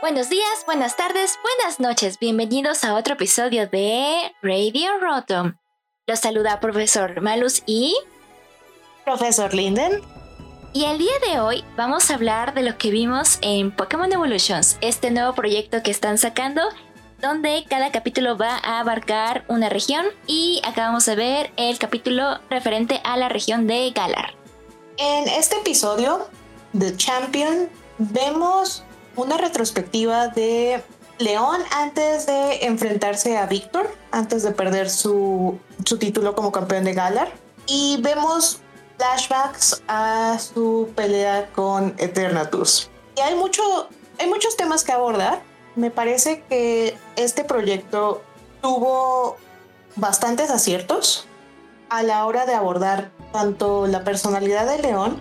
Buenos días, buenas tardes, buenas noches. Bienvenidos a otro episodio de Radio Rotom. Los saluda profesor Malus y profesor Linden. Y el día de hoy vamos a hablar de lo que vimos en Pokémon Evolutions, este nuevo proyecto que están sacando, donde cada capítulo va a abarcar una región y acabamos de ver el capítulo referente a la región de Galar. En este episodio de Champion vemos una retrospectiva de León antes de enfrentarse a Víctor, antes de perder su, su título como campeón de Galar. Y vemos flashbacks a su pelea con Eternatus. Y hay, mucho, hay muchos temas que abordar. Me parece que este proyecto tuvo bastantes aciertos a la hora de abordar tanto la personalidad de León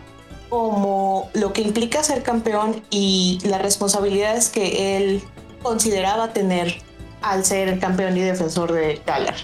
como lo que implica ser campeón y las responsabilidades que él consideraba tener al ser el campeón y defensor de Galar.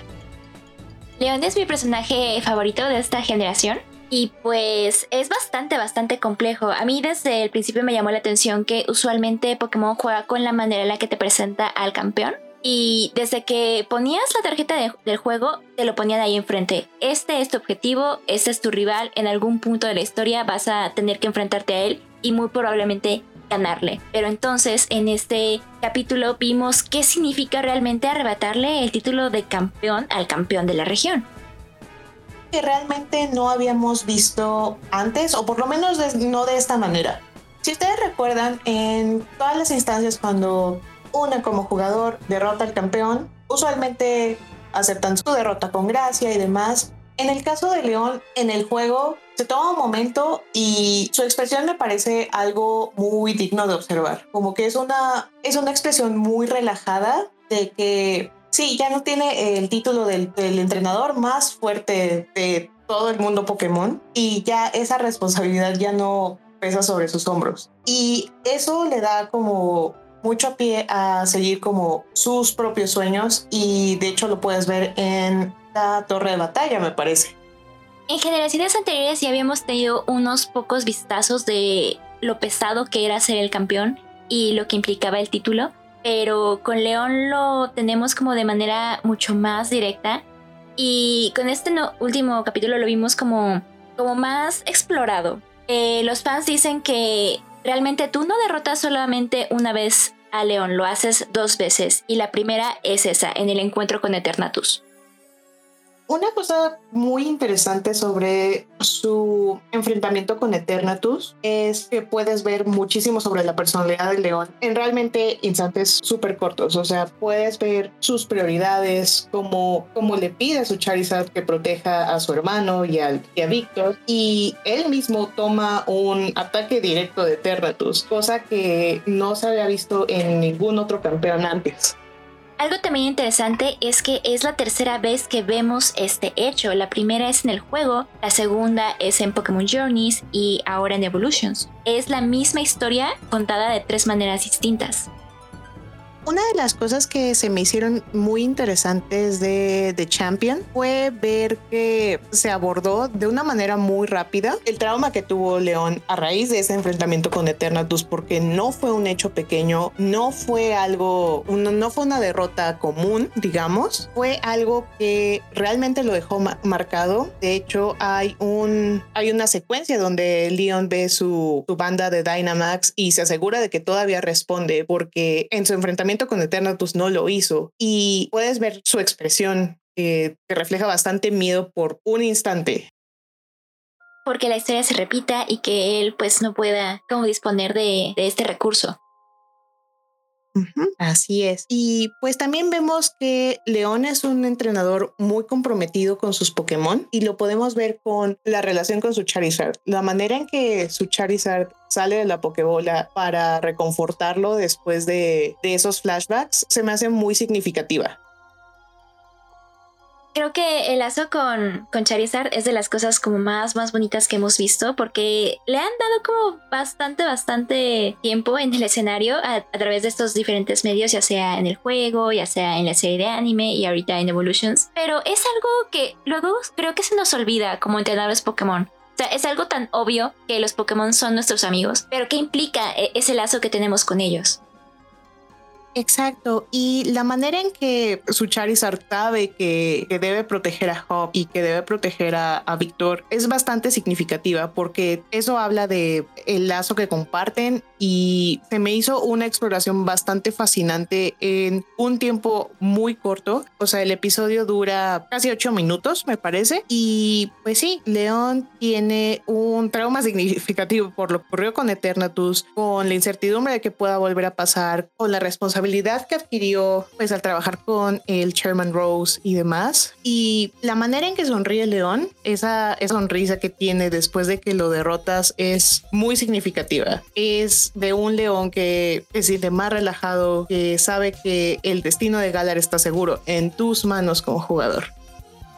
León es mi personaje favorito de esta generación. Y pues es bastante, bastante complejo. A mí desde el principio me llamó la atención que usualmente Pokémon juega con la manera en la que te presenta al campeón. Y desde que ponías la tarjeta del juego, te lo ponían ahí enfrente. Este es tu objetivo, este es tu rival. En algún punto de la historia vas a tener que enfrentarte a él y muy probablemente ganarle. Pero entonces en este capítulo vimos qué significa realmente arrebatarle el título de campeón al campeón de la región. Realmente no habíamos visto antes, o por lo menos no de esta manera. Si ustedes recuerdan, en todas las instancias cuando una como jugador derrota al campeón, usualmente aceptan su derrota con gracia y demás. En el caso de León, en el juego se toma un momento y su expresión me parece algo muy digno de observar. Como que es una, es una expresión muy relajada de que sí, ya no tiene el título del, del entrenador más fuerte de todo el mundo Pokémon y ya esa responsabilidad ya no pesa sobre sus hombros. Y eso le da como mucho pie a seguir como sus propios sueños y de hecho lo puedes ver en la torre de batalla, me parece. En generaciones anteriores ya habíamos tenido unos pocos vistazos de lo pesado que era ser el campeón y lo que implicaba el título, pero con León lo tenemos como de manera mucho más directa y con este último capítulo lo vimos como, como más explorado. Eh, los fans dicen que realmente tú no derrotas solamente una vez a León, lo haces dos veces y la primera es esa, en el encuentro con Eternatus. Una cosa muy interesante sobre su enfrentamiento con Eternatus es que puedes ver muchísimo sobre la personalidad de León en realmente instantes súper cortos. O sea, puedes ver sus prioridades, como, como le pide a su Charizard que proteja a su hermano y, y a Víctor. Y él mismo toma un ataque directo de Eternatus, cosa que no se había visto en ningún otro campeón antes. Algo también interesante es que es la tercera vez que vemos este hecho. La primera es en el juego, la segunda es en Pokémon Journeys y ahora en Evolutions. Es la misma historia contada de tres maneras distintas. Una de las cosas que se me hicieron muy interesantes de The Champion fue ver que se abordó de una manera muy rápida el trauma que tuvo León a raíz de ese enfrentamiento con Eternatus, porque no fue un hecho pequeño, no fue algo, no fue una derrota común, digamos, fue algo que realmente lo dejó marcado. De hecho, hay un, hay una secuencia donde Leon ve su, su banda de Dynamax y se asegura de que todavía responde, porque en su enfrentamiento con Eternatus no lo hizo y puedes ver su expresión que refleja bastante miedo por un instante. Porque la historia se repita y que él pues no pueda como disponer de este recurso así es. Y pues también vemos que León es un entrenador muy comprometido con sus Pokémon y lo podemos ver con la relación con su Charizard. La manera en que su Charizard sale de la Pokébola para reconfortarlo después de, de esos flashbacks se me hace muy significativa. Creo que el lazo con, con Charizard es de las cosas como más, más bonitas que hemos visto porque le han dado como bastante, bastante tiempo en el escenario a, a, través de estos diferentes medios, ya sea en el juego, ya sea en la serie de anime y ahorita en Evolutions. Pero es algo que luego creo que se nos olvida como entrenadores Pokémon. O sea, es algo tan obvio que los Pokémon son nuestros amigos, pero ¿qué implica e, ese lazo que tenemos con ellos? Exacto, y la manera en que su Charizard sabe que, que debe proteger a Hop y que debe proteger a, a, Víctor es bastante significativa porque eso habla de el lazo que comparten y se me hizo una exploración bastante fascinante en un tiempo muy corto. O sea, el episodio dura casi ocho minutos, me parece. Y pues sí, León tiene un trauma significativo por lo que ocurrió con Eternatus, con la incertidumbre de que pueda volver a pasar, con la responsabilidad que adquirió pues al trabajar con el Chairman Rose y demás. Y la manera en que sonríe León, esa, esa sonrisa que tiene después de que lo derrotas es muy significativa. Es de un león que siente más relajado, que sabe que el destino de Galar está seguro en tus manos como jugador.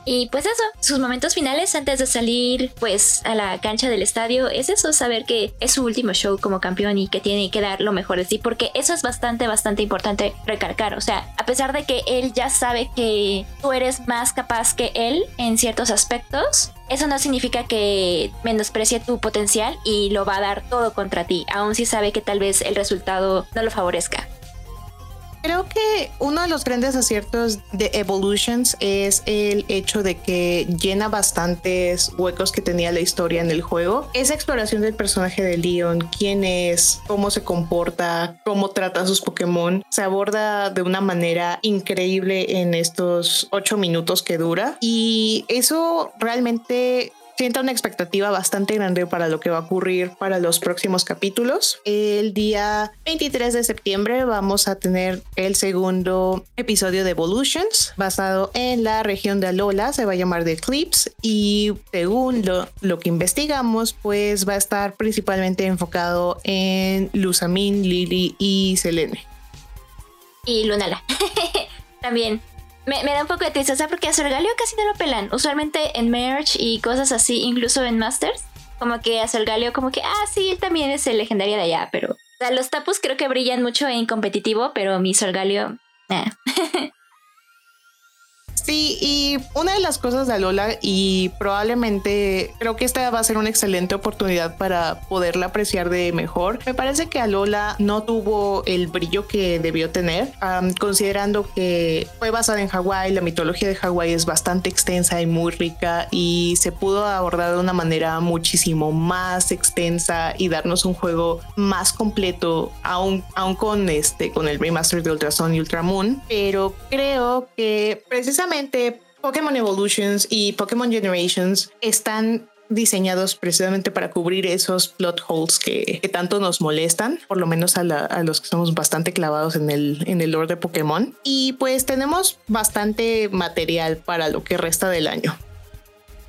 Y pues eso, sus momentos finales antes de salir pues a la cancha del estadio es eso, saber que es su último show como campeón y que tiene que dar lo mejor de sí, porque eso es bastante, bastante importante recalcar. O sea, a pesar de que él ya sabe que tú eres más capaz que él en ciertos aspectos, eso no significa que menosprecie tu potencial y lo va a dar todo contra ti, aun si sabe que tal vez el resultado no lo favorezca. Creo que uno de los grandes aciertos de Evolutions es el hecho de que llena bastantes huecos que tenía la historia en el juego. Esa exploración del personaje de Leon, quién es, cómo se comporta, cómo trata a sus Pokémon, se aborda de una manera increíble en estos ocho minutos que dura. Y eso realmente sienta una expectativa bastante grande para lo que va a ocurrir para los próximos capítulos. El día 23 de septiembre vamos a tener el segundo episodio de Evolutions basado en la región de Alola, se va a llamar The Eclipse y según lo, lo que investigamos pues va a estar principalmente enfocado en Lusamin, Lily y Selene. Y Lunala. También me, da un poco de tristeza porque a Solgaleo casi no lo pelan. Usualmente en Merge y cosas así, incluso en Masters, como que a Solgaleo como que, ah, sí, él también es el legendario de allá, pero... O sea, los tapus creo que brillan mucho en competitivo, pero mi Solgaleo... Eh. Sí, y una de las cosas de Alola, y probablemente creo que esta va a ser una excelente oportunidad para poderla apreciar de mejor. Me parece que Alola no tuvo el brillo que debió tener, considerando que fue basada en Hawái, la mitología de Hawái es bastante extensa y muy rica, y se pudo abordar de una manera muchísimo más extensa y darnos un juego más completo, aún, aún con este, con el remaster de Ultrason y Ultramoon. Pero creo que precisamente Pokémon Evolutions y Pokémon Generations están diseñados precisamente para cubrir esos plot holes que, tanto nos molestan, por lo menos a, los que estamos bastante clavados en el, en el lore de Pokémon. Y pues tenemos bastante material para lo que resta del año.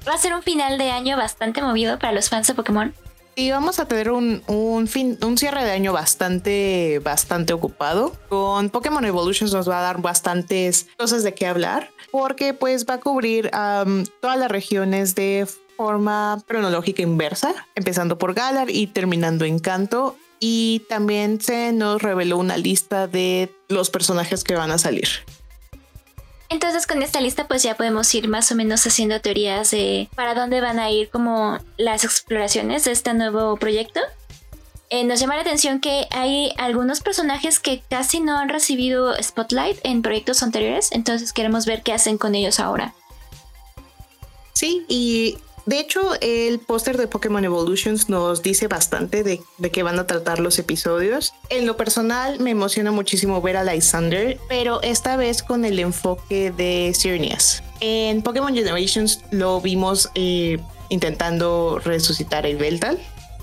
Va a ser un final de año bastante movido para los fans de Pokémon. Y vamos a tener un, un, fin, un cierre de año bastante, bastante ocupado. Con Pokémon Evolutions nos va a dar bastantes cosas de qué hablar, porque pues va a cubrir todas las regiones de forma cronológica inversa, empezando por Galar y terminando en Canto. Y también se nos reveló una lista de los personajes que van a salir. Entonces con esta lista pues ya podemos ir más o menos haciendo teorías de para dónde van a ir como las exploraciones de este nuevo proyecto. Eh, nos llama la atención que hay algunos personajes que casi no han recibido spotlight en proyectos anteriores, entonces queremos ver qué hacen con ellos ahora. Sí, y de hecho, el póster de Pokémon Evolutions nos dice bastante de, de, qué van a tratar los episodios. En lo personal, me emociona muchísimo ver a Lysander, pero esta vez con el enfoque de Sirnias. En Pokémon Generations lo vimos eh, intentando resucitar a Ibeltal,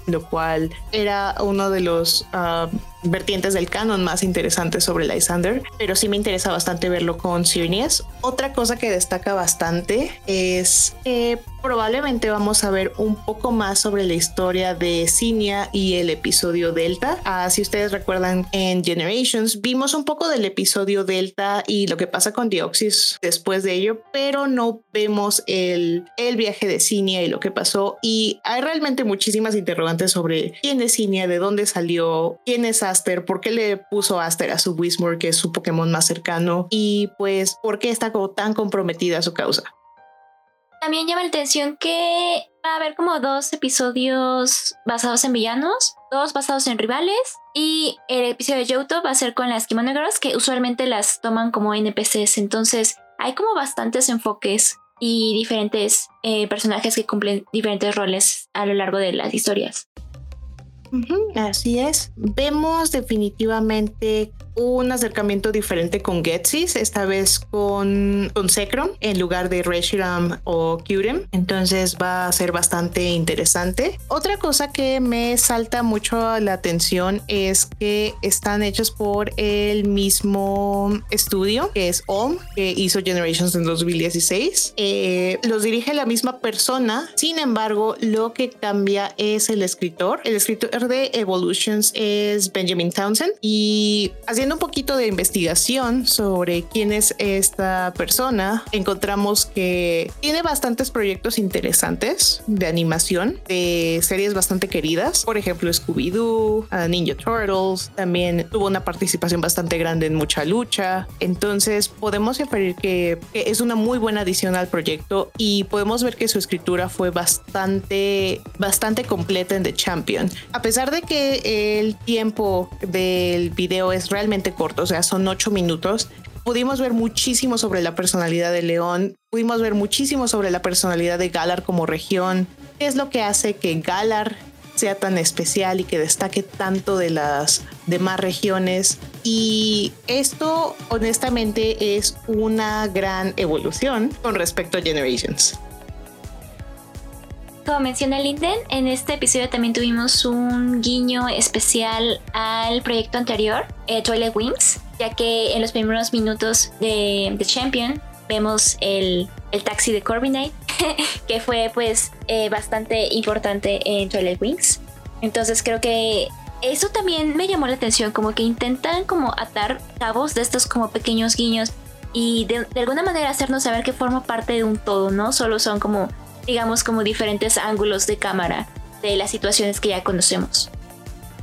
lo cual era uno de los uh, vertientes del canon más interesantes sobre Lysander, pero sí me interesa bastante verlo con Sirnias. Otra cosa que destaca bastante es que probablemente vamos a ver un poco más sobre la historia de Cinia y el episodio Delta. Ah, si ustedes recuerdan en Generations, vimos un poco del episodio Delta y lo que pasa con Dioxis después de ello, pero no vemos el, el viaje de Cinia y lo que pasó. Y hay realmente muchísimas interrogantes sobre quién es Cinia, de dónde salió, quién es Aster, por qué le puso Aster a su Wismore, que es su Pokémon más cercano, y pues por qué está como tan comprometida a su causa. También llama la atención que va a haber como dos episodios basados en villanos, dos basados en rivales y el episodio de Johto va a ser con las Kimono Girls que usualmente las toman como NPCs, entonces hay como bastantes enfoques y diferentes eh, personajes que cumplen diferentes roles a lo largo de las historias así es. Vemos definitivamente un acercamiento diferente con Getsis, esta vez con, con Zekrom en lugar de Reshiram o Kyurem. Entonces va a ser bastante interesante. Otra cosa que me salta mucho la atención es que están hechos por el mismo estudio que es OM, que hizo Generations en 2016. Eh, los dirige la misma persona, sin embargo, lo que cambia es el escritor. El escritor de Evolutions es Benjamin Townsend y haciendo un poquito de investigación sobre quién es esta persona, encontramos que tiene bastantes proyectos interesantes de animación, de series bastante queridas, por ejemplo Scooby-Doo, Ninja Turtles, también tuvo una participación bastante grande en Mucha Lucha, entonces podemos inferir que, que es una muy buena adición al proyecto y podemos ver que su escritura fue bastante, bastante completa en The Champion. A pesar de que el tiempo del video es realmente corto, o sea, son ocho minutos, pudimos ver muchísimo sobre la personalidad de León, pudimos ver muchísimo sobre la personalidad de Galar como región, qué es lo que hace que Galar sea tan especial y que destaque tanto de las demás regiones. Y esto honestamente es una gran evolución con respecto a Generations. Como menciona Linden, en este episodio también tuvimos un guiño especial al proyecto anterior, eh, Twilight Wings, ya que en los primeros minutos de The Champion vemos el, taxi de Corbinite, que fue pues eh, bastante importante en Twilight Wings. Entonces creo que eso también me llamó la atención, como que intentan como atar cabos de estos como pequeños guiños y de alguna manera hacernos saber que forma parte de un todo, ¿no? Solo son como digamos, como diferentes ángulos de cámara de las situaciones que ya conocemos.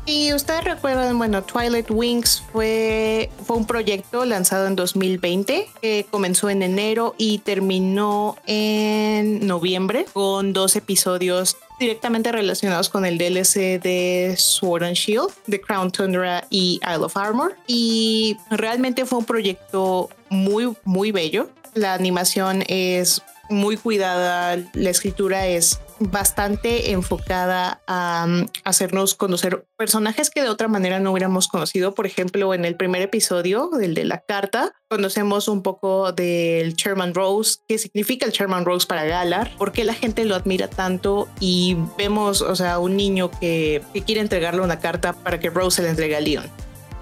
Y ustedes recuerdan, bueno, Twilight Wings fue, fue un proyecto lanzado en 2020 que comenzó en enero y terminó en noviembre con dos episodios directamente relacionados con el DLC de Sword and Shield, The Crown Tundra y Isle of Armor. Y realmente fue un proyecto muy, muy bello. La animación es muy cuidada, la escritura es bastante enfocada a um, hacernos conocer personajes que de otra manera no hubiéramos conocido. Por ejemplo, en el primer episodio, del de la carta, conocemos un poco del Chairman Rose, qué significa el Chairman Rose para Galar, por qué la gente lo admira tanto y vemos, o sea, un niño que, que quiere entregarle una carta para que Rose se la entregue a Leon.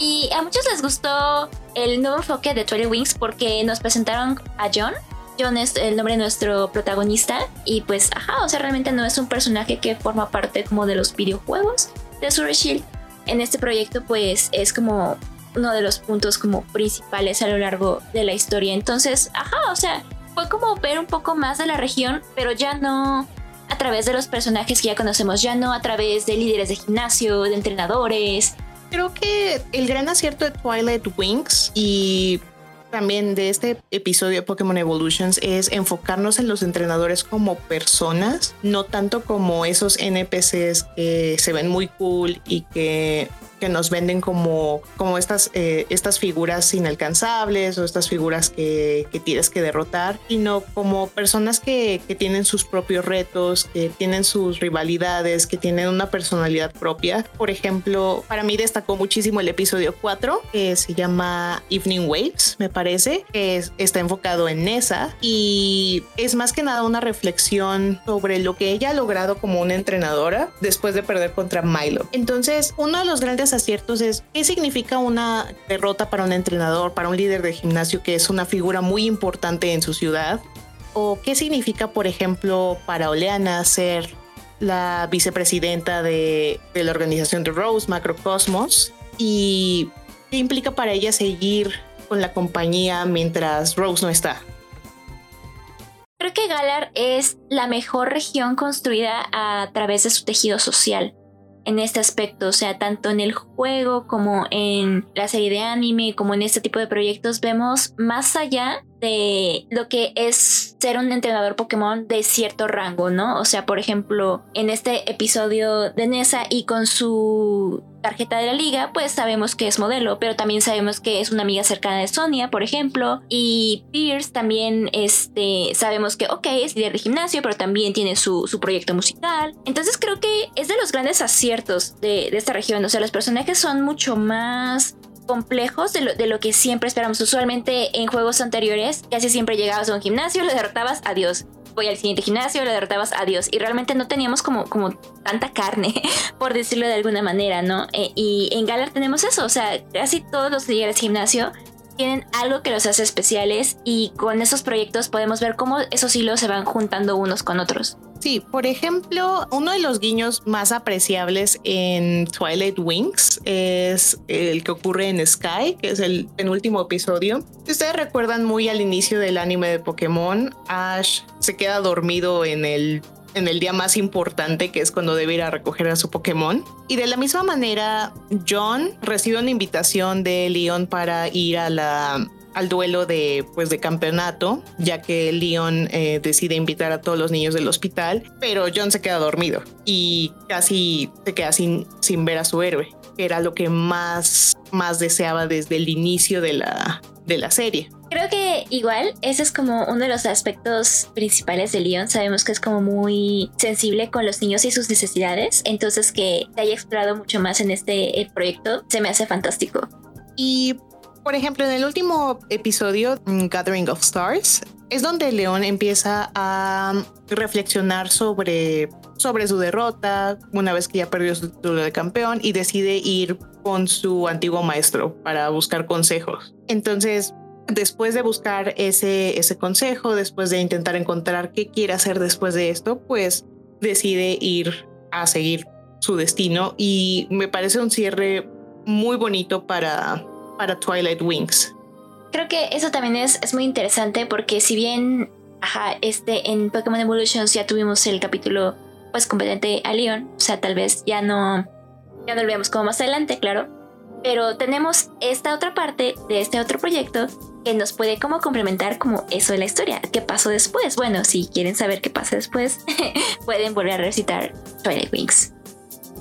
Y a muchos les gustó el nuevo enfoque de Twilight Wings porque nos presentaron a John, John es el nombre de nuestro protagonista y pues, ajá, o sea, realmente no es un personaje que forma parte como de los videojuegos de Sword Shield. En este proyecto pues es como uno de los puntos como principales a lo largo de la historia. Entonces, ajá, o sea, fue como ver un poco más de la región, pero ya no a través de los personajes que ya conocemos, ya no a través de líderes de gimnasio, de entrenadores. Creo que el gran acierto de Twilight Wings y también de este episodio de Pokémon Evolutions es enfocarnos en los entrenadores como personas, no tanto como esos NPCs que se ven muy cool y que que nos venden como, como estas, eh, estas figuras inalcanzables o estas figuras que, que, tienes que derrotar, sino como personas que, que, tienen sus propios retos, que tienen sus rivalidades, que tienen una personalidad propia. Por ejemplo, para mí destacó muchísimo el episodio 4, que se llama Evening Waves, me parece, que está enfocado en Nessa y es más que nada una reflexión sobre lo que ella ha logrado como una entrenadora después de perder contra Milo. Entonces, uno de los grandes grandes aciertos es qué significa una derrota para un entrenador, para un líder de gimnasio que es una figura muy importante en su ciudad, o qué significa, por ejemplo, para Oleana ser la vicepresidenta de, de la organización de Rose, Macrocosmos, y qué implica para ella seguir con la compañía mientras Rose no está. Creo que Galar es la mejor región construida a través de su tejido social en este aspecto, o sea, tanto en el juego como en la serie de anime, como en este tipo de proyectos, vemos más allá de lo que es ser un entrenador Pokémon de cierto rango, ¿no? O sea, por ejemplo, en este episodio de Nessa y con su tarjeta de la liga, pues sabemos que es modelo, pero también sabemos que es una amiga cercana de Sonia, por ejemplo, y Pierce también este, sabemos que, ok, es líder de gimnasio, pero también tiene su, su proyecto musical. Entonces creo que es de los grandes aciertos de, de esta región, o sea, los personajes son mucho más complejos de lo, que siempre esperamos. Usualmente en juegos anteriores, casi siempre llegabas a un gimnasio, lo derrotabas, adiós. Voy al siguiente gimnasio, lo derrotabas, adiós. Y realmente no teníamos como, como tanta carne, por decirlo de alguna manera, ¿no? Eh, y en Galar tenemos eso, o sea, casi todos los líderes de gimnasio tienen algo que los hace especiales y con esos proyectos podemos ver cómo esos hilos se van juntando unos con otros. Sí, por ejemplo, uno de los guiños más apreciables en Twilight Wings es el que ocurre en Sky, que es el penúltimo episodio. Si ustedes recuerdan muy al inicio del anime de Pokémon, Ash se queda dormido en el en el día más importante, que es cuando debe ir a recoger a su Pokémon. Y de la misma manera, John recibe una invitación de Leon para ir a la al duelo de, pues, de campeonato, ya que Leon eh, decide invitar a todos los niños del hospital, pero John se queda dormido y casi se queda sin, sin ver a su héroe, que era lo que más, más deseaba desde el inicio de la, de la serie. Creo que igual ese es como uno de los aspectos principales de Leon. Sabemos que es como muy sensible con los niños y sus necesidades. Entonces que te haya explorado mucho más en este proyecto se me hace fantástico. Y por ejemplo, en el último episodio, mm, Gathering of Stars, es donde León empieza a reflexionar sobre, sobre su derrota una vez que ya perdió su título de campeón y decide ir con su antiguo maestro para buscar consejos. Entonces, después de buscar ese, ese consejo, después de intentar encontrar qué quiere hacer después de esto, pues decide ir a seguir su destino y me parece un cierre muy bonito para, para Twilight Wings. Creo que eso también es, es muy interesante porque si bien ajá, este, en Pokémon Evolutions ya tuvimos el capítulo pues competente a Leon, o sea, tal vez ya no, ya no lo veamos como más adelante, claro, pero tenemos esta otra parte de este otro proyecto que nos puede como complementar como eso de la historia. ¿Qué pasó después? Bueno, si quieren saber qué pasa después, pueden volver a recitar Twilight Wings.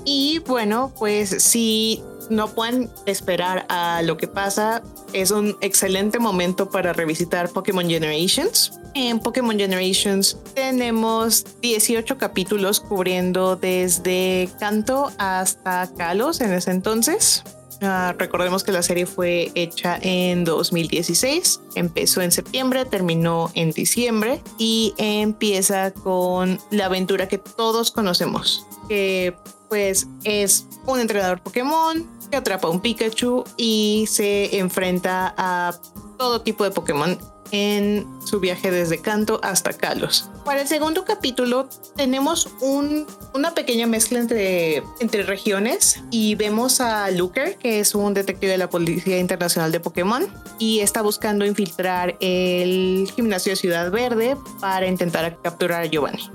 Y bueno, pues si no pueden esperar a lo que pasa. Es un excelente momento para revisitar Pokémon Generations. En Pokémon Generations tenemos 18 capítulos cubriendo desde Canto hasta Kalos en ese entonces. Uh, recordemos que la serie fue hecha en 2016, empezó en septiembre, terminó en diciembre y empieza con la aventura que todos conocemos, que pues es un entrenador Pokémon que atrapa un Pikachu y se enfrenta a todo tipo de Pokémon en su viaje desde Kanto hasta Kalos. Para el segundo capítulo tenemos un, una pequeña mezcla entre, entre regiones y vemos a Looker, que es un detective de la Policía Internacional de Pokémon y está buscando infiltrar el gimnasio de Ciudad Verde para intentar capturar a Giovanni.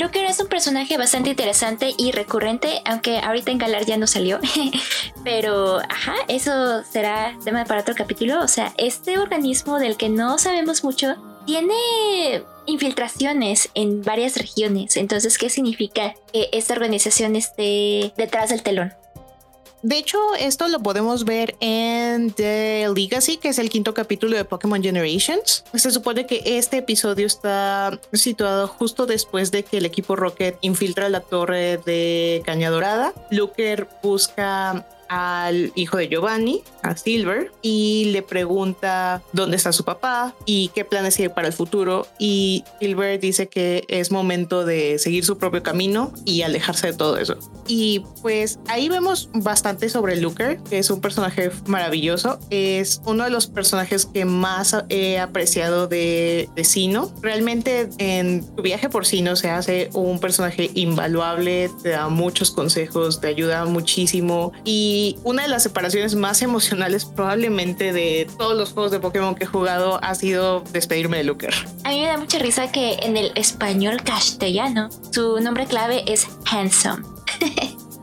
Joker es un personaje bastante interesante y recurrente, aunque ahorita en Galar ya no salió. Pero, ajá, eso será tema para otro capítulo. O sea, este organismo del que no sabemos mucho tiene infiltraciones en varias regiones. Entonces, ¿qué significa que esta organización esté detrás del telón? De hecho, esto lo podemos ver en The Legacy, que es el quinto capítulo de Pokémon Generations. Se supone que este episodio está situado justo después de que el equipo Rocket infiltra la torre de Caña Dorada. Looker busca al hijo de Giovanni, a Silver, y le pregunta dónde está su papá y qué planes tiene para el futuro. Y Silver dice que es momento de seguir su propio camino y alejarse de todo eso. Y pues ahí vemos bastante sobre Looker, que es un personaje maravilloso. Es uno de los personajes que más he apreciado de, de Sino. Realmente en tu viaje por Sino se hace un personaje invaluable, te da muchos consejos, te ayuda muchísimo. Y una de las separaciones más emocionales probablemente de todos los juegos de Pokémon que he jugado ha sido despedirme de Looker. A mí me da mucha risa que en el español castellano su nombre clave es Handsome.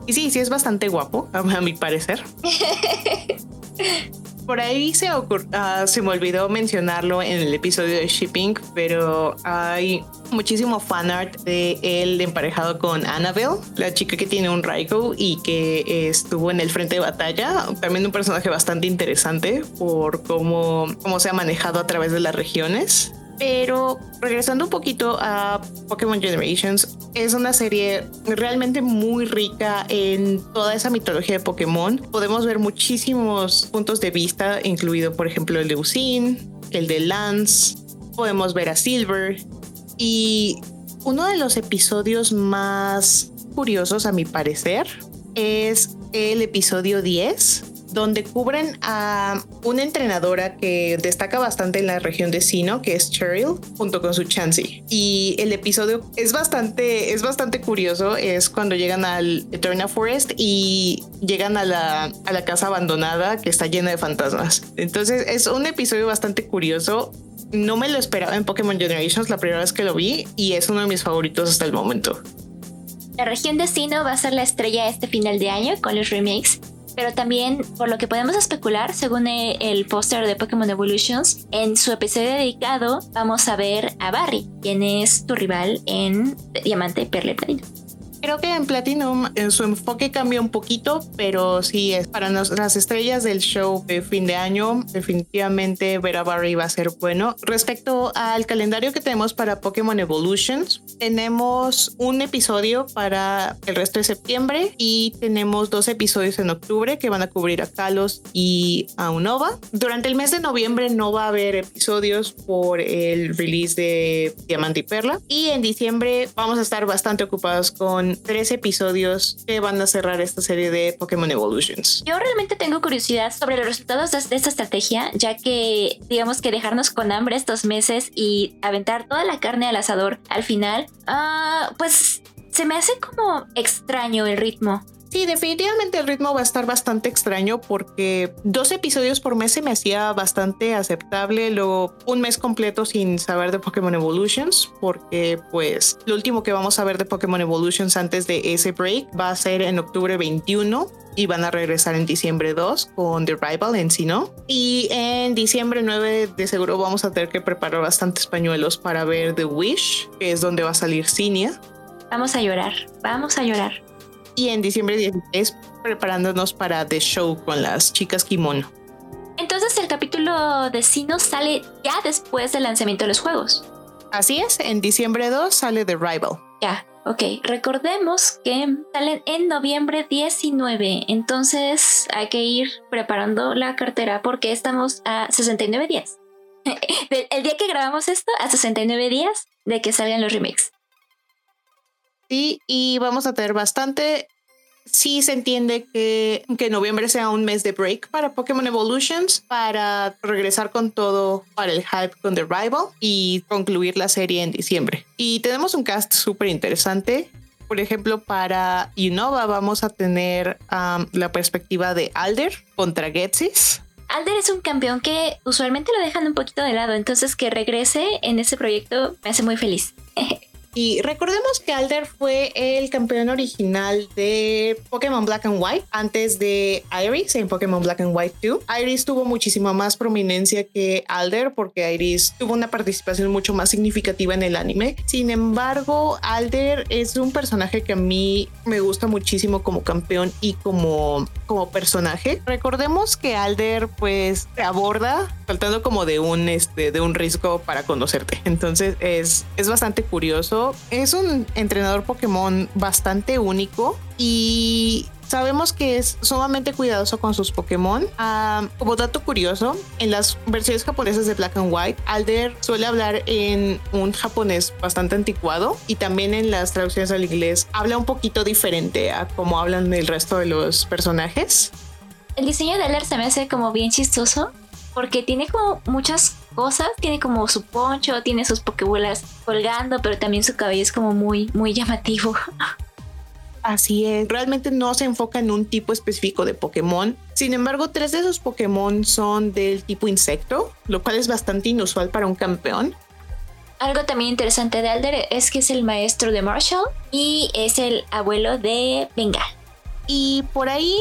y sí, sí es bastante guapo, a mi parecer. Por ahí se, uh, se me olvidó mencionarlo en el episodio de Shipping, pero hay muchísimo fanart de él emparejado con Annabelle, la chica que tiene un Raikou y que estuvo en el frente de batalla. También un personaje bastante interesante por cómo, cómo se ha manejado a través de las regiones. Pero regresando un poquito a Pokémon Generations, es una serie realmente muy rica en toda esa mitología de Pokémon. Podemos ver muchísimos puntos de vista, incluido por ejemplo el de Usin, el de Lance, podemos ver a Silver y uno de los episodios más curiosos a mi parecer es el episodio 10 donde cubren a una entrenadora que destaca bastante en la región de Sino, que es Cheryl, junto con su Chansey. Y el episodio es bastante, es bastante curioso, es cuando llegan al Eterna Forest y llegan a la, a la casa abandonada que está llena de fantasmas. Entonces es un episodio bastante curioso. No me lo esperaba en Pokémon Generations la primera vez que lo vi y es uno de mis favoritos hasta el momento. La región de Sino va a ser la estrella este final de año con los remakes pero también por lo que podemos especular, según el póster de Pokémon Evolutions, en su episodio dedicado vamos a ver a Barry, quien es tu rival en Diamante, Perla y Creo que en Platinum en su enfoque cambia un poquito, pero sí es para las estrellas del show de fin de año. Definitivamente ver a Barry va a ser bueno. Respecto al calendario que tenemos para Pokémon Evolutions, tenemos un episodio para el resto de septiembre y tenemos dos episodios en octubre que van a cubrir a Kalos y a Unova. Durante el mes de noviembre no va a haber episodios por el release de Diamante y Perla y en diciembre vamos a estar bastante ocupados con tres episodios que van a cerrar esta serie de Pokémon Evolutions. Yo realmente tengo curiosidad sobre los resultados de, esta estrategia, ya que digamos que dejarnos con hambre estos meses y aventar toda la carne al asador al final, uh, pues se me hace como extraño el ritmo. Sí, definitivamente el ritmo va a estar bastante extraño porque dos episodios por mes se me hacía bastante aceptable. Luego un mes completo sin saber de Pokémon Evolutions porque pues lo último que vamos a ver de Pokémon Evolutions antes de ese break va a ser en octubre 21 y van a regresar en diciembre 2 con The Rival en sí, ¿no? Y en diciembre 9 de seguro vamos a tener que preparar bastantes pañuelos para ver The Wish, que es donde va a salir Cinia. Vamos a llorar, vamos a llorar y en diciembre 16 preparándonos para The Show con las chicas kimono. Entonces el capítulo de Sino sale ya después del lanzamiento de los juegos. Así es, en diciembre 2 sale The Rival. Ya, ok. Recordemos que salen en noviembre 19, entonces hay que ir preparando la cartera porque estamos a 69 días. el día que grabamos esto, a 69 días de que salgan los remakes. Sí, y vamos a tener bastante. Sí se entiende que, que noviembre sea un mes de break para Pokémon Evolutions, para regresar con todo para el hype con The Rival y concluir la serie en diciembre. Y tenemos un cast súper interesante. Por ejemplo, para Unova vamos a tener um, la perspectiva de Alder contra Getsis. Alder es un campeón que usualmente lo dejan un poquito de lado, entonces que regrese en ese proyecto me hace muy feliz. Y recordemos que Alder fue el campeón original de Pokémon Black and White antes de Iris en Pokémon Black and White 2. Iris tuvo muchísima más prominencia que Alder porque Iris tuvo una participación mucho más significativa en el anime. Sin embargo, Alder es un personaje que a mí me gusta muchísimo como campeón y como, como personaje. Recordemos que Alder pues aborda faltando como de un, este, de un riesgo para conocerte. Entonces es, es bastante curioso es un entrenador Pokémon bastante único y sabemos que es sumamente cuidadoso con sus Pokémon. Ah, como dato curioso, en las versiones japonesas de Black and White, Alder suele hablar en un japonés bastante anticuado y también en las traducciones al inglés habla un poquito diferente a cómo hablan el resto de los personajes. El diseño de Alder se me hace como bien chistoso porque tiene como muchas cosas, tiene como su poncho, tiene sus pokebolas colgando, pero también su cabello es como muy, muy llamativo. Así es, realmente no se enfoca en un tipo específico de Pokémon. Sin embargo, tres de esos Pokémon son del tipo insecto, lo cual es bastante inusual para un campeón. Algo también interesante de Alder es que es el maestro de Marshall y es el abuelo de Bengal. Y por ahí,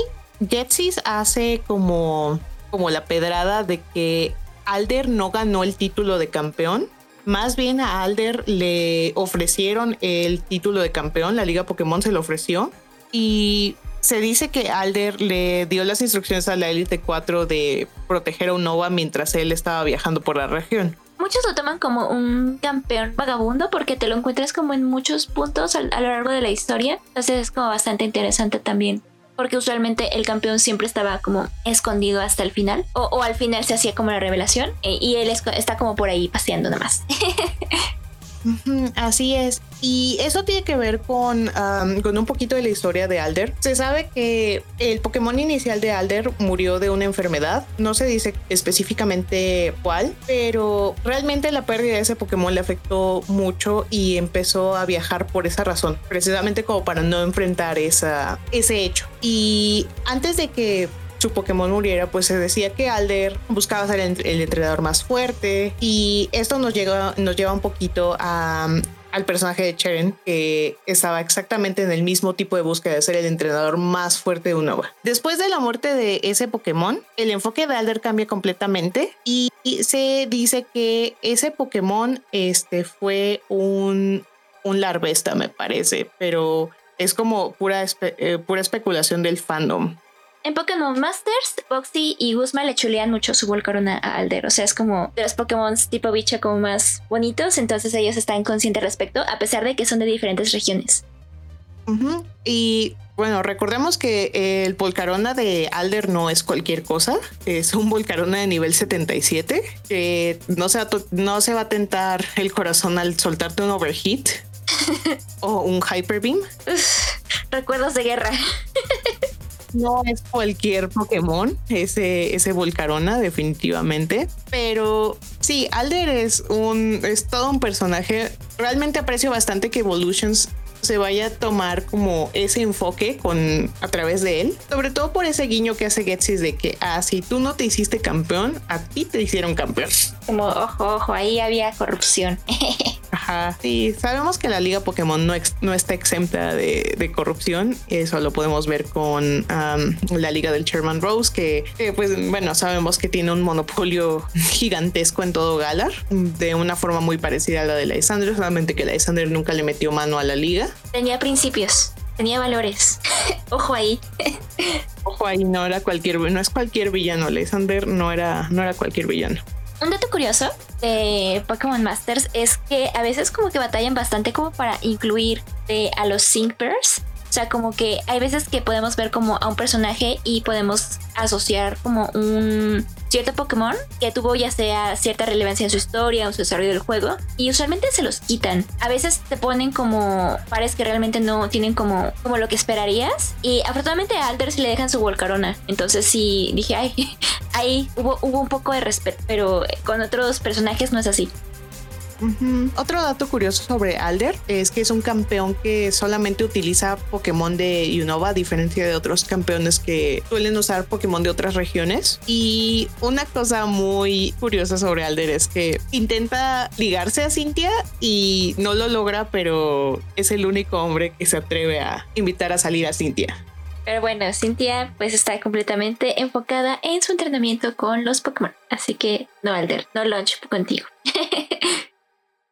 Jetsis hace como, como la pedrada de que Alder no ganó el título de campeón, más bien a Alder le ofrecieron el título de campeón, la Liga Pokémon se lo ofreció y se dice que Alder le dio las instrucciones a la Elite 4 de proteger a Unova mientras él estaba viajando por la región. Muchos lo toman como un campeón vagabundo porque te lo encuentras como en muchos puntos a, lo largo de la historia. Entonces es como bastante interesante también porque usualmente el campeón siempre estaba como escondido hasta el final, o, al final se hacía como la revelación, eh, y él está como por ahí paseando nada más. Así es. Y eso tiene que ver con, con un poquito de la historia de Alder. Se sabe que el Pokémon inicial de Alder murió de una enfermedad. No se dice específicamente cuál, pero realmente la pérdida de ese Pokémon le afectó mucho y empezó a viajar por esa razón, precisamente como para no enfrentar esa, ese hecho. Y antes de que Pokémon muriera, pues se decía que Alder buscaba ser el, entrenador más fuerte y esto nos, llega, nos lleva un poquito al personaje de Cheren, que estaba exactamente en el mismo tipo de búsqueda de ser el entrenador más fuerte de Unova. Después de la muerte de ese Pokémon, el enfoque de Alder cambia completamente y se dice que ese Pokémon este, fue un, un larvesta, me parece, pero es como pura, eh, pura especulación del fandom. En Pokémon Masters, Boxy y Guzma le chulean mucho su Volcarona a Alder. O sea, es como de los Pokémon tipo bicho como más bonitos. Entonces ellos están conscientes respecto, a pesar de que son de diferentes regiones. Y bueno, recordemos que el Volcarona de Alder no es cualquier cosa. Es un Volcarona de nivel 77 que no se, va no se va a tentar el corazón al soltarte un overheat o un hyper beam. recuerdos de guerra. no es cualquier Pokémon, ese, ese Volcarona, definitivamente. Pero sí, Alder es un, es todo un personaje. Realmente aprecio bastante que Evolutions se vaya a tomar como ese enfoque con a través de él, sobre todo por ese guiño que hace Getsis de que ah tú no te hiciste campeón, a ti te hicieron campeón. Como ojo, ojo, ahí había corrupción. Ajá. Sí, sabemos que la Liga Pokémon no, no está exenta de, corrupción. Eso lo podemos ver con la Liga del Sherman Rose, que, pues bueno, sabemos que tiene un monopolio gigantesco en todo Galar, de una forma muy parecida a la de Lysandre, solamente que Lysandre nunca le metió mano a la liga. Tenía principios. Tenía valores. Ojo ahí. Ojo ahí, no era cualquier, no es cualquier villano. Lysander no era, no era cualquier villano. Un dato curioso de Pokémon Masters es que a veces como que batallan bastante como para incluir a los Syncpairs o sea, como que hay veces que podemos ver como a un personaje y podemos asociar como un cierto Pokémon que tuvo ya sea cierta relevancia en su historia o su desarrollo del juego y usualmente se los quitan. A veces te ponen como pares que realmente no tienen como, como lo que esperarías y afortunadamente a Alder sí le dejan su Volcarona. Entonces sí dije, ay, ahí hubo, hubo un poco de respeto, pero con otros personajes no es así. Otro dato curioso sobre Alder es que es un campeón que solamente utiliza Pokémon de Unova, a diferencia de otros campeones que suelen usar Pokémon de otras regiones. Y una cosa muy curiosa sobre Alder es que intenta ligarse a Cynthia y no lo logra, pero es el único hombre que se atreve a invitar a salir a Cynthia. Pero bueno, Cynthia pues está completamente enfocada en su entrenamiento con los Pokémon. Así que no, Alder, no launch contigo.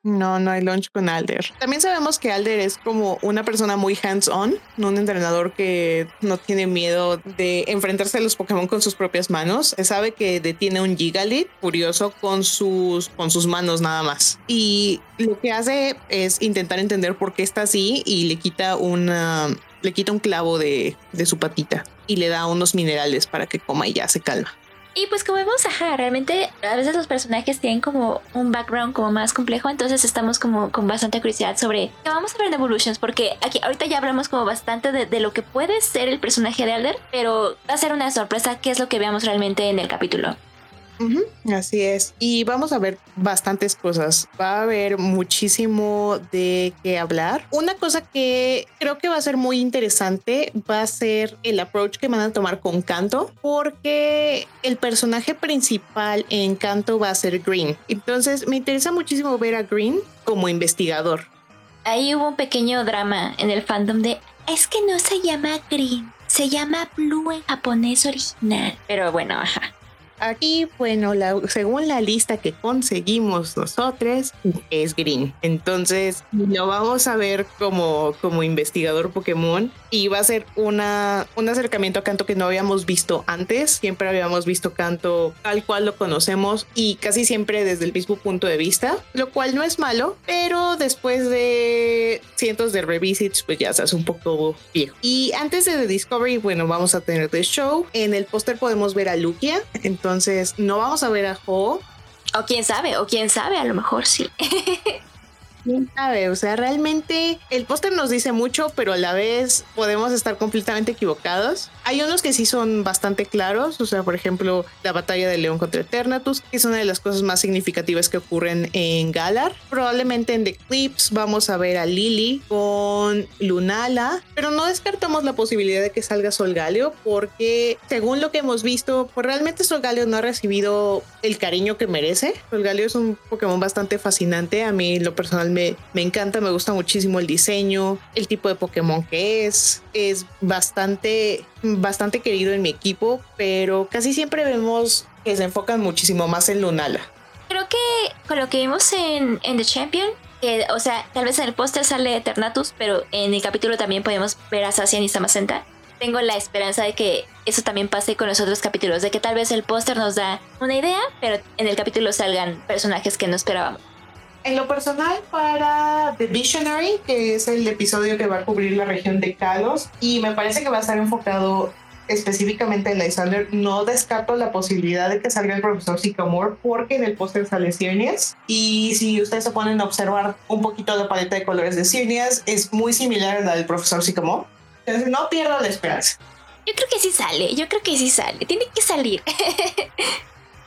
No, no hay lunch con Alder. También sabemos que Alder es como una persona muy hands-on, un entrenador que no tiene miedo de enfrentarse a los Pokémon con sus propias manos. Se sabe que detiene un Gigalit curioso con sus, con sus manos nada más. Y lo que hace es intentar entender por qué está así y le quita una le quita un clavo de, de su patita y le da unos minerales para que coma y ya se calma. Y pues como vemos, ajá, realmente a veces los personajes tienen como un background como más complejo, entonces estamos como con bastante curiosidad sobre qué vamos a ver en Evolutions, porque aquí ahorita ya hablamos como bastante de, de, lo que puede ser el personaje de Alder, pero va a ser una sorpresa qué es lo que veamos realmente en el capítulo. Así es. Y vamos a ver bastantes cosas. Va a haber muchísimo de qué hablar. Una cosa que creo que va a ser muy interesante va a ser el approach que van a tomar con Canto, porque el personaje principal en Canto va a ser Green. Entonces me interesa muchísimo ver a Green como investigador. Ahí hubo un pequeño drama en el fandom de es que no se llama Green, se llama Blue en japonés original. Pero bueno, ajá. Aquí, bueno, la, según la lista que conseguimos nosotros, es Green. Entonces, lo vamos a ver como, como investigador Pokémon y va a ser una, un acercamiento a Canto que no habíamos visto antes. Siempre habíamos visto Canto tal cual lo conocemos y casi siempre desde el mismo punto de vista, lo cual no es malo, pero después de cientos de revisits, pues ya se hace un poco viejo. Y antes de The Discovery, bueno, vamos a tener The Show. En el póster podemos ver a Lugia. Entonces, no vamos a ver a Ho. O quién sabe, o quién sabe, a lo mejor sí. quién sabe, o sea, realmente el póster nos dice mucho, pero a la vez podemos estar completamente equivocados. Hay unos que sí son bastante claros, o sea, por ejemplo, la batalla de León contra Eternatus, que es una de las cosas más significativas que ocurren en Galar. Probablemente en The Clips vamos a ver a Lily con Lunala, pero no descartamos la posibilidad de que salga Solgaleo, porque según lo que hemos visto, pues realmente Solgaleo no ha recibido el cariño que merece. Solgaleo es un Pokémon bastante fascinante, a mí lo personal me, encanta, me gusta muchísimo el diseño, el tipo de Pokémon que es, es bastante, bastante querido en mi equipo, pero casi siempre vemos que se enfocan muchísimo más en Lunala. Creo que con lo que vimos en, en The Champion, o sea, tal vez en el póster sale Eternatus, pero en el capítulo también podemos ver a Sacian y Samacenta. Tengo la esperanza de que eso también pase con los otros capítulos, de que tal vez el póster nos da una idea, pero en el capítulo salgan personajes que no esperábamos. En lo personal, para The Visionary, que es el episodio que va a cubrir la región de Kalos, y me parece que va a estar enfocado específicamente en Lysander, no descarto la posibilidad de que salga el profesor Sycamore porque en el póster sale Sirnias y si ustedes se ponen a observar un poquito la paleta de colores de Sirnias es muy similar a la del profesor Sycamore. Entonces no pierdo la esperanza. Yo creo que sí sale yo creo que sí sale tiene que salir.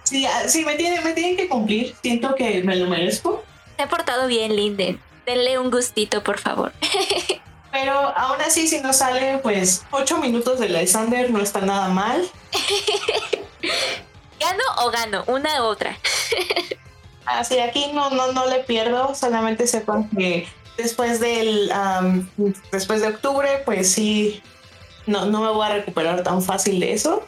Sí, sí me, tiene, me tienen que cumplir siento que me lo merezco se ha portado bien Linden denle un gustito por favor Pero aún así, si no sale, pues 8 minutos de Lysander no está nada mal. ¿Gano o gano? Una u otra. Así, aquí no, no, no le pierdo, solamente sepan que después del después de octubre, pues sí, no, no me voy a recuperar tan fácil de eso.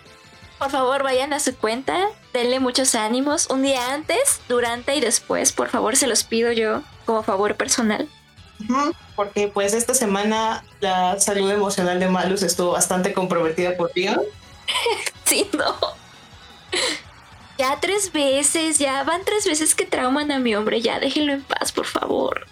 Por favor, vayan a su cuenta, denle muchos ánimos un día antes, durante y después, por favor, se los pido yo como favor personal porque pues esta semana la salud emocional de Malus estuvo bastante comprometida por Dios. sí, no. Ya tres veces, ya van tres veces que trauman a mi hombre, ya déjenlo en paz, por favor.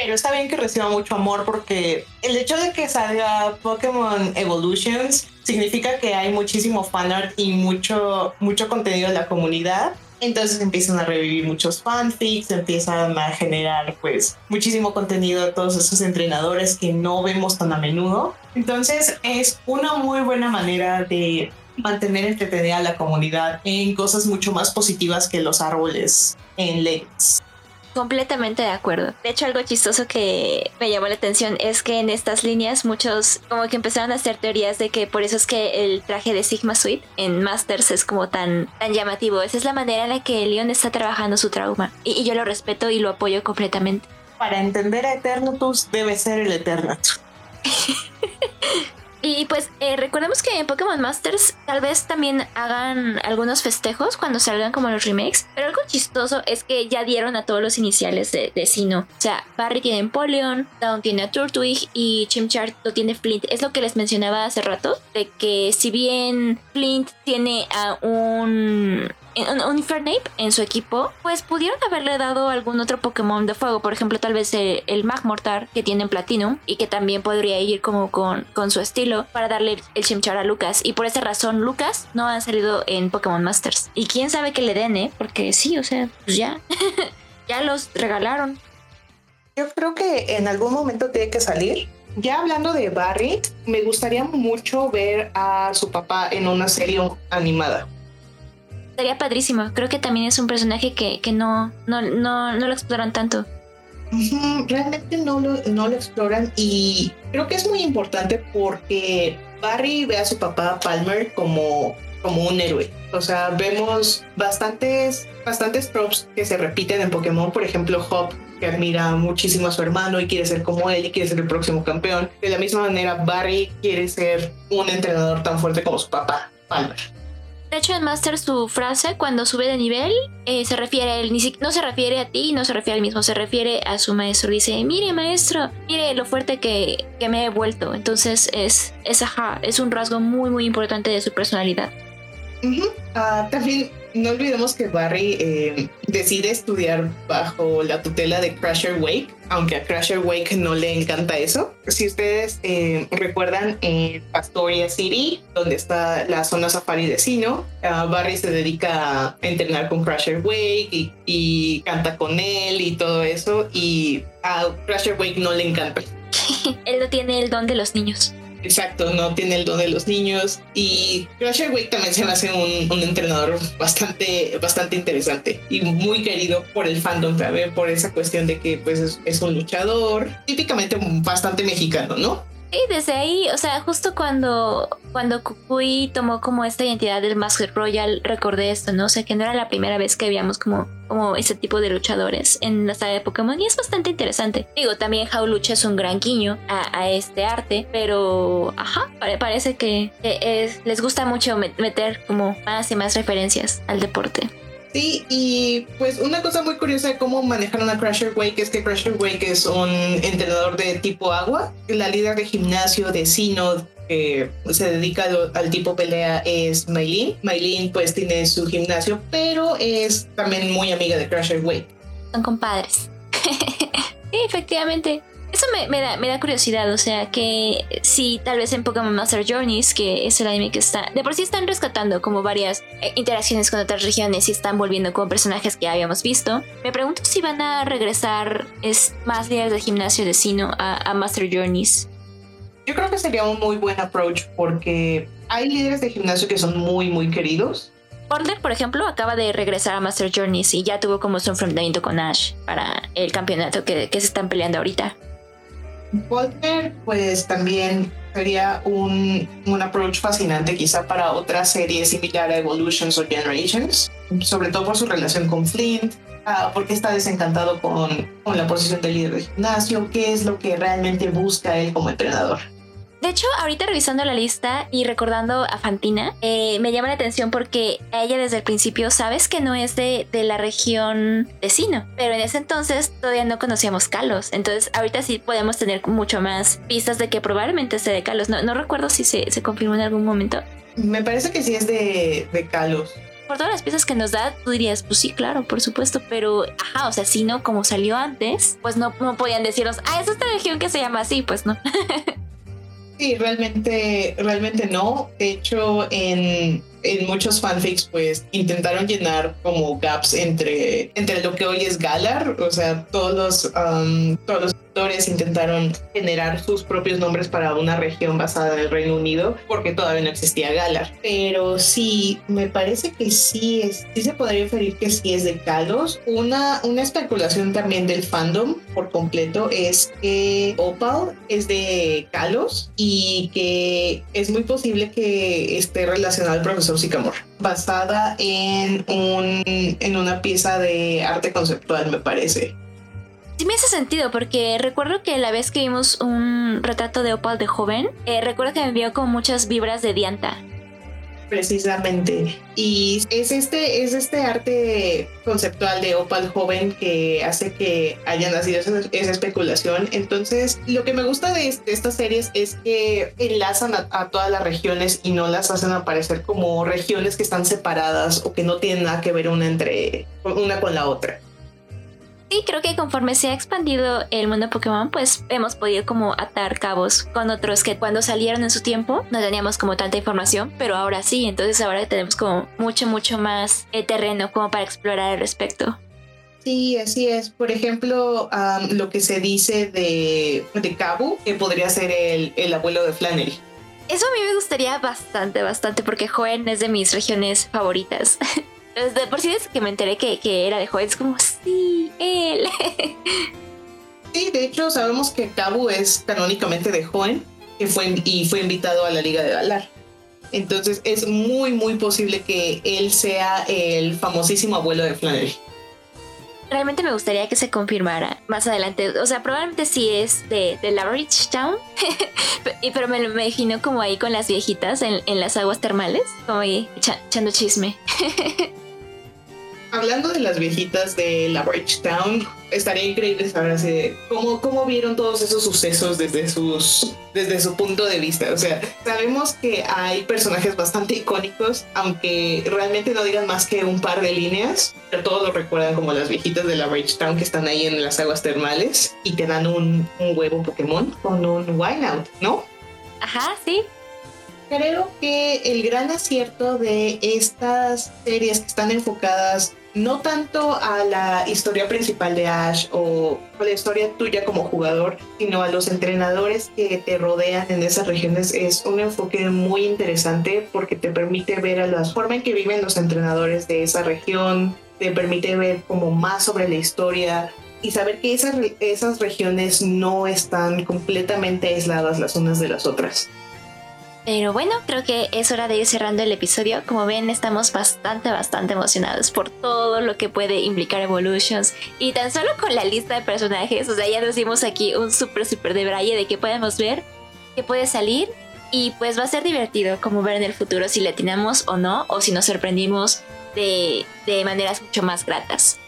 Pero está bien que reciba mucho amor porque el hecho de que salga Pokémon Evolutions significa que hay muchísimo fanart y mucho, mucho contenido de la comunidad entonces empiezan a revivir muchos fanfics, empiezan a generar pues muchísimo contenido de todos esos entrenadores que no vemos tan a menudo. Entonces es una muy buena manera de mantener entretenida a la comunidad en cosas mucho más positivas que los árboles en Legends. Completamente de acuerdo. De hecho, algo chistoso que me llamó la atención es que en estas líneas muchos como que empezaron a hacer teorías de que por eso es que el traje de Sigma Suite en Masters es como tan, tan llamativo. Esa es la manera en la que Leon está trabajando su trauma. Y, y yo lo respeto y lo apoyo completamente. Para entender a Eternatus debe ser el Eternatus. Y pues eh, recordemos que en Pokémon Masters tal vez también hagan algunos festejos cuando salgan como los remakes. Pero algo chistoso es que ya dieron a todos los iniciales de, de Sino. O sea, Barry tiene Empoleon, Dawn tiene a Turtwig y Chimchar lo tiene Flint. Es lo que les mencionaba hace rato de que si bien Flint tiene a un un Infernape en su equipo, pues pudieron haberle dado algún otro Pokémon de fuego. Por ejemplo, tal vez el, el Magmortar que tiene en Platinum y que también podría ir como con, con su estilo para darle el Chimchar a Lucas. Y por esa razón, Lucas no ha salido en Pokémon Masters. Y quién sabe que le den, ¿eh? Porque sí, o sea, pues ya. ya los regalaron. Yo creo que en algún momento tiene que salir. Ya hablando de Barry, me gustaría mucho ver a su papá en una serie animada estaría padrísimo. Creo que también es un personaje que, no, no, no, lo exploran tanto. Realmente no lo, no lo exploran y creo que es muy importante porque Barry ve a su papá Palmer como, como un héroe. O sea, vemos bastantes, bastantes props que se repiten en Pokémon. Por ejemplo, Hop, que admira muchísimo a su hermano y quiere ser como él y quiere ser el próximo campeón. De la misma manera, Barry quiere ser un entrenador tan fuerte como su papá, Palmer. De hecho, en Master su frase cuando sube de nivel eh, se refiere a él, ni no se refiere a ti, no se refiere al mismo, se refiere a su maestro. Dice, mire maestro, mire lo fuerte que, me he vuelto. Entonces es, es, es un rasgo muy muy importante de su personalidad. Ah, también no olvidemos que Barry eh, decide estudiar bajo la tutela de Crusher Wake, aunque a Crusher Wake no le encanta eso. Si ustedes eh, recuerdan en Pastoria City, donde está la zona safari de Sino, ah, Barry se dedica a entrenar con Crusher Wake y, y canta con él y todo eso, y a Crusher Wake no le encanta. él no tiene el don de los niños. Exacto, no tiene el don de los niños. Y Crusher Wake también se me hace un, entrenador bastante, bastante interesante y muy querido por el fandom también, por esa cuestión de que pues es un luchador típicamente bastante mexicano, ¿no? Y desde ahí, o sea, justo cuando, cuando Kukui tomó como esta identidad del Masked Royal, recordé esto, ¿no? O sea, que no era la primera vez que veíamos como, como ese tipo de luchadores en la saga de Pokémon y es bastante interesante. Digo, también Lucha es un gran guiño a, este arte, pero, ajá, parece que, es, les gusta mucho meter como más y más referencias al deporte. Sí, y pues una cosa muy curiosa de cómo manejaron a Crusher Wake es que Crusher Wake es un entrenador de tipo agua. La líder de gimnasio de Sinod que se dedica al, tipo pelea es Maylin. Maylin pues tiene su gimnasio, pero es también muy amiga de Crusher Wake. Son compadres. sí, efectivamente. Eso me, da, me da curiosidad, o sea, que si tal vez en Pokémon Master Journeys, que es el anime que está, de por sí están rescatando como varias eh, interacciones con otras regiones y están volviendo como personajes que habíamos visto, me pregunto si van a regresar es, más líderes de gimnasio de Sino a, Master Journeys. Yo creo que sería un muy buen approach porque hay líderes de gimnasio que son muy, muy queridos, Border, por ejemplo, acaba de regresar a Master Journeys y ya tuvo como su enfrentamiento con Ash para el campeonato que, que se están peleando ahorita. Volter, pues también sería un, un, approach fascinante quizá para otra serie similar a Evolutions o Generations, sobre todo por su relación con Flint, uh, porque está desencantado con, con la posición de líder de gimnasio, qué es lo que realmente busca él como entrenador. De hecho, ahorita revisando la lista y recordando a Fantina, eh, me llama la atención porque ella desde el principio sabes que no es de, la región de Sino, pero en ese entonces todavía no conocíamos Kalos. Entonces, ahorita sí podemos tener mucho más pistas de que probablemente sea de Kalos. No, recuerdo si se, se, confirmó en algún momento. Me parece que sí es de, de Kalos por todas las piezas que nos da, tú dirías, pues sí, claro, por supuesto, pero ajá, o sea, si no, como salió antes, pues no, no podían decirnos, ah, es esta región que se llama así, pues no. Sí, realmente, realmente no. De hecho, en, en muchos fanfics, pues intentaron llenar como gaps entre, entre lo que hoy es Galar, o sea, todos los, um, todos los intentaron generar sus propios nombres para una región basada en el Reino Unido porque todavía no existía Galar. Pero sí, me parece que sí, es, sí se podría inferir que sí es de Kalos. Una, una especulación también del fandom por completo es que Opal es de Kalos y que es muy posible que esté relacionado al profesor Sycamore basada en, un, en una pieza de arte conceptual, me parece. Sí me hace sentido porque recuerdo que la vez que vimos un retrato de Opal de joven, eh, recuerdo que me envió con muchas vibras de Dianta. Precisamente. Y es este, es este arte conceptual de Opal joven que hace que haya nacido esa, especulación. Entonces, lo que me gusta de, estas series es que enlazan a, todas las regiones y no las hacen aparecer como regiones que están separadas o que no tienen nada que ver una entre una con la otra. Sí, creo que conforme se ha expandido el mundo de Pokémon, pues hemos podido como atar cabos con otros que cuando salieron en su tiempo no teníamos como tanta información, pero ahora sí, entonces ahora tenemos como mucho, mucho más eh, terreno como para explorar al respecto. Sí, así es. Por ejemplo, lo que se dice de, de Cabo, que podría ser el, el abuelo de Flannery. Eso a mí me gustaría bastante, bastante, porque Joen es de mis regiones favoritas. de por sí es que me enteré que, que era de Joen, es como, sí, él. sí, de hecho sabemos que Cabu es canónicamente de Joen que fue, y fue invitado a la Liga de Galar. Entonces es muy, muy posible que él sea el famosísimo abuelo de Flannery. Realmente me gustaría que se confirmara más adelante. O sea, probablemente sí es de, de Laveridge Town. pero me lo imagino como ahí con las viejitas en, en las aguas termales. Como ahí echando chisme. hablando de las viejitas de la Town, estaría increíble saber cómo, cómo vieron todos esos sucesos desde, sus, desde su punto de vista. O sea, sabemos que hay personajes bastante icónicos, aunque realmente no digan más que un par de líneas, pero todos lo recuerdan como las viejitas de la Town que están ahí en las aguas termales y te dan un, un huevo Pokémon con un Wild ¿no? Ajá, sí. Creo que el gran acierto de estas series que están enfocadas no tanto a la historia principal de Ash o a la historia tuya como jugador, sino a los entrenadores que te rodean en esas regiones es un enfoque muy interesante porque te permite ver a la forma en que viven los entrenadores de esa región, te permite ver como más sobre la historia y saber que esas, esas regiones no están completamente aisladas las unas de las otras. Pero bueno, creo que es hora de ir cerrando el episodio. Como ven, estamos bastante, bastante emocionados por todo lo que puede implicar Evolutions. Y tan solo con la lista de personajes, o sea, ya nos dimos aquí un súper, súper de braille de qué podemos ver, qué puede salir. Y pues va a ser divertido como ver en el futuro si le atinamos o no, o si nos sorprendimos de, de maneras mucho más gratas.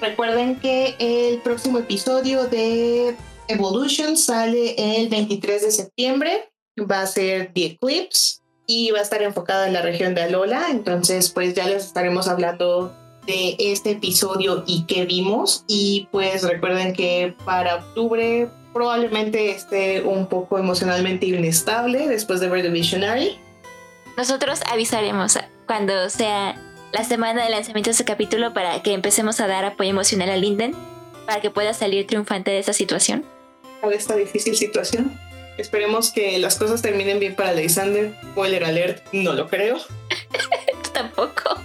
Recuerden que el próximo episodio de Evolution sale el 23 de septiembre, va a ser The Eclipse y va a estar enfocada en la región de Alola, entonces pues ya les estaremos hablando de este episodio y qué vimos y pues recuerden que para octubre probablemente esté un poco emocionalmente inestable después de ver The Visionary. Nosotros avisaremos cuando sea la semana de lanzamiento de ese capítulo para que empecemos a dar apoyo emocional a Linden para que pueda salir triunfante de esa situación de esta difícil situación. Esperemos que las cosas terminen bien para Alexander. Spoiler alert, no lo creo. Tampoco.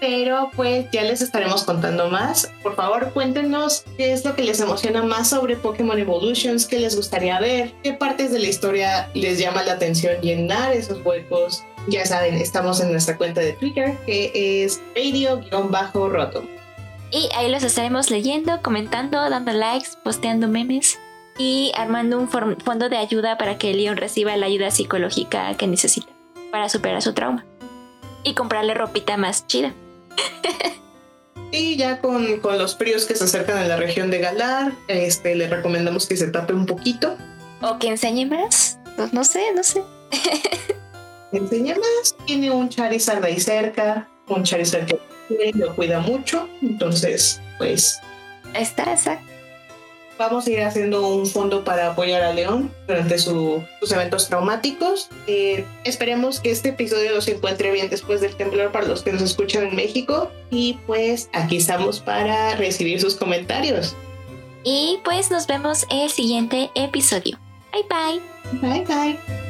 Pero pues ya les estaremos contando más. Por favor, cuéntenos qué es lo que les emociona más sobre Pokémon Evolutions, qué les gustaría ver, qué partes de la historia les llama la atención llenar esos huecos. Ya saben, estamos en nuestra cuenta de Twitter que es radio-roto. Y ahí los estaremos leyendo, comentando, dando likes, posteando memes y armando un fondo de ayuda para que Leon reciba la ayuda psicológica que necesita para superar su trauma. Y comprarle ropita más chida. Y ya con, con, los fríos que se acercan a la región de Galar, este, le recomendamos que se tape un poquito. O que enseñe más. Pues no sé, no sé. enseñe más. Tiene un Charizard ahí cerca, un Charizard que lo cuida mucho, entonces, pues... Está, exacto. Vamos a ir haciendo un fondo para apoyar a León durante sus eventos traumáticos. Eh, esperemos que este episodio se encuentre bien después del temblor para los que nos escuchan en México. Y pues aquí estamos para recibir sus comentarios. Y pues nos vemos en el siguiente episodio. Bye bye. Bye bye.